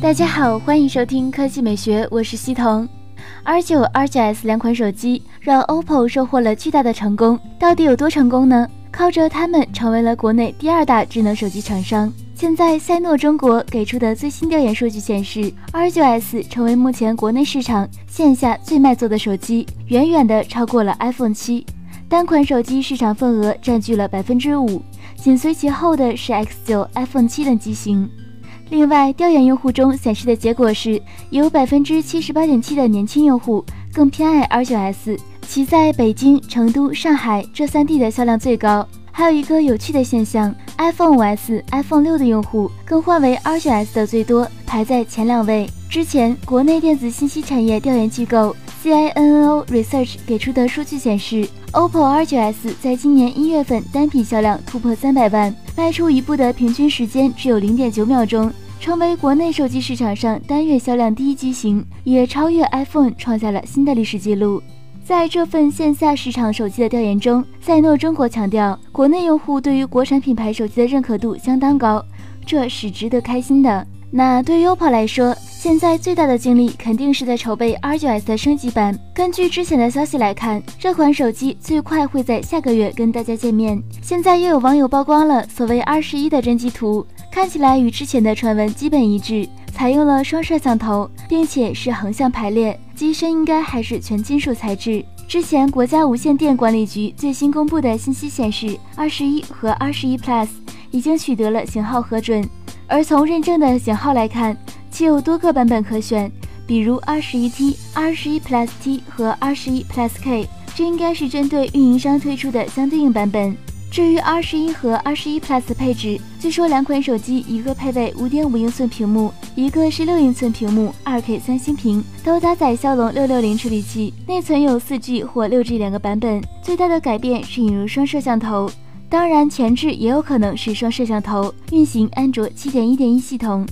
大家好，欢迎收听科技美学，我是西彤。R9、R9S 两款手机让 OPPO 收获了巨大的成功，到底有多成功呢？靠着它们成为了国内第二大智能手机厂商。现在赛诺中国给出的最新调研数据显示，R9S 成为目前国内市场线下最卖座的手机，远远的超过了 iPhone 七，单款手机市场份额占据了百分之五，紧随其后的是 X9、iPhone 七等机型。另外，调研用户中显示的结果是，有百分之七十八点七的年轻用户更偏爱 R9S，其在北京、成都、上海这三地的销量最高。还有一个有趣的现象，iPhone 5S、iPhone 六的用户更换为 R9S 的最多，排在前两位。之前，国内电子信息产业调研机构 CINNO Research 给出的数据显示，OPPO R9S 在今年一月份单品销量突破三百万。迈出一步的平均时间只有零点九秒钟，成为国内手机市场上单月销量第一机型，也超越 iPhone，创下了新的历史记录。在这份线下市场手机的调研中，赛诺中国强调，国内用户对于国产品牌手机的认可度相当高，这是值得开心的。那对于 OPPO 来说，现在最大的精力肯定是在筹备 R9S 的升级版。根据之前的消息来看，这款手机最快会在下个月跟大家见面。现在又有网友曝光了所谓 R 十一的真机图，看起来与之前的传闻基本一致，采用了双摄像头，并且是横向排列，机身应该还是全金属材质。之前国家无线电管理局最新公布的信息显示，R 十一和 R 十一 Plus 已经取得了型号核准，而从认证的型号来看。其有多个版本可选，比如二十一 T、二十一 Plus T 和二十一 Plus K，这应该是针对运营商推出的相对应版本。至于二十一和二十一 Plus 的配置，据说两款手机一个配备五点五英寸屏幕，一个是六英寸屏幕，二 K 三星屏，都搭载骁龙六六零处理器，内存有四 G 或六 G 两个版本。最大的改变是引入双摄像头，当然前置也有可能是双摄像头，运行安卓七点一点一系统。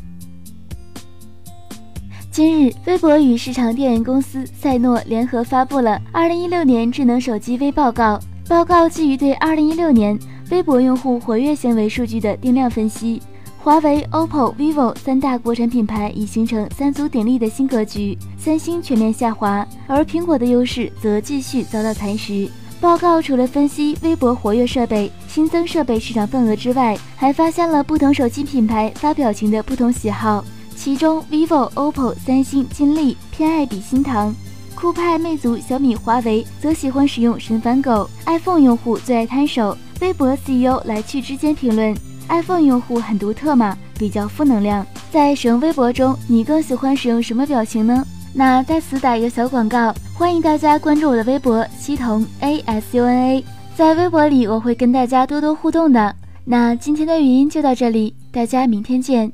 今日，微博与市场调研公司赛诺联合发布了《二零一六年智能手机微报告》。报告基于对二零一六年微博用户活跃行为数据的定量分析，华为、OPPO、vivo 三大国产品牌已形成三足鼎立的新格局，三星全面下滑，而苹果的优势则继续遭到蚕食。报告除了分析微博活跃设备、新增设备市场份额之外，还发现了不同手机品牌发表情的不同喜好。其中，vivo、OPPO、三星、金立偏爱比心糖，酷派、魅族、小米、华为则喜欢使用神反狗，iPhone 用户最爱摊手。微博 CEO 来去之间评论：iPhone 用户很独特嘛，比较负能量。在使用微博中，你更喜欢使用什么表情呢？那在此打一个小广告，欢迎大家关注我的微博西彤 A S U N A，在微博里我会跟大家多多互动的。那今天的语音就到这里，大家明天见。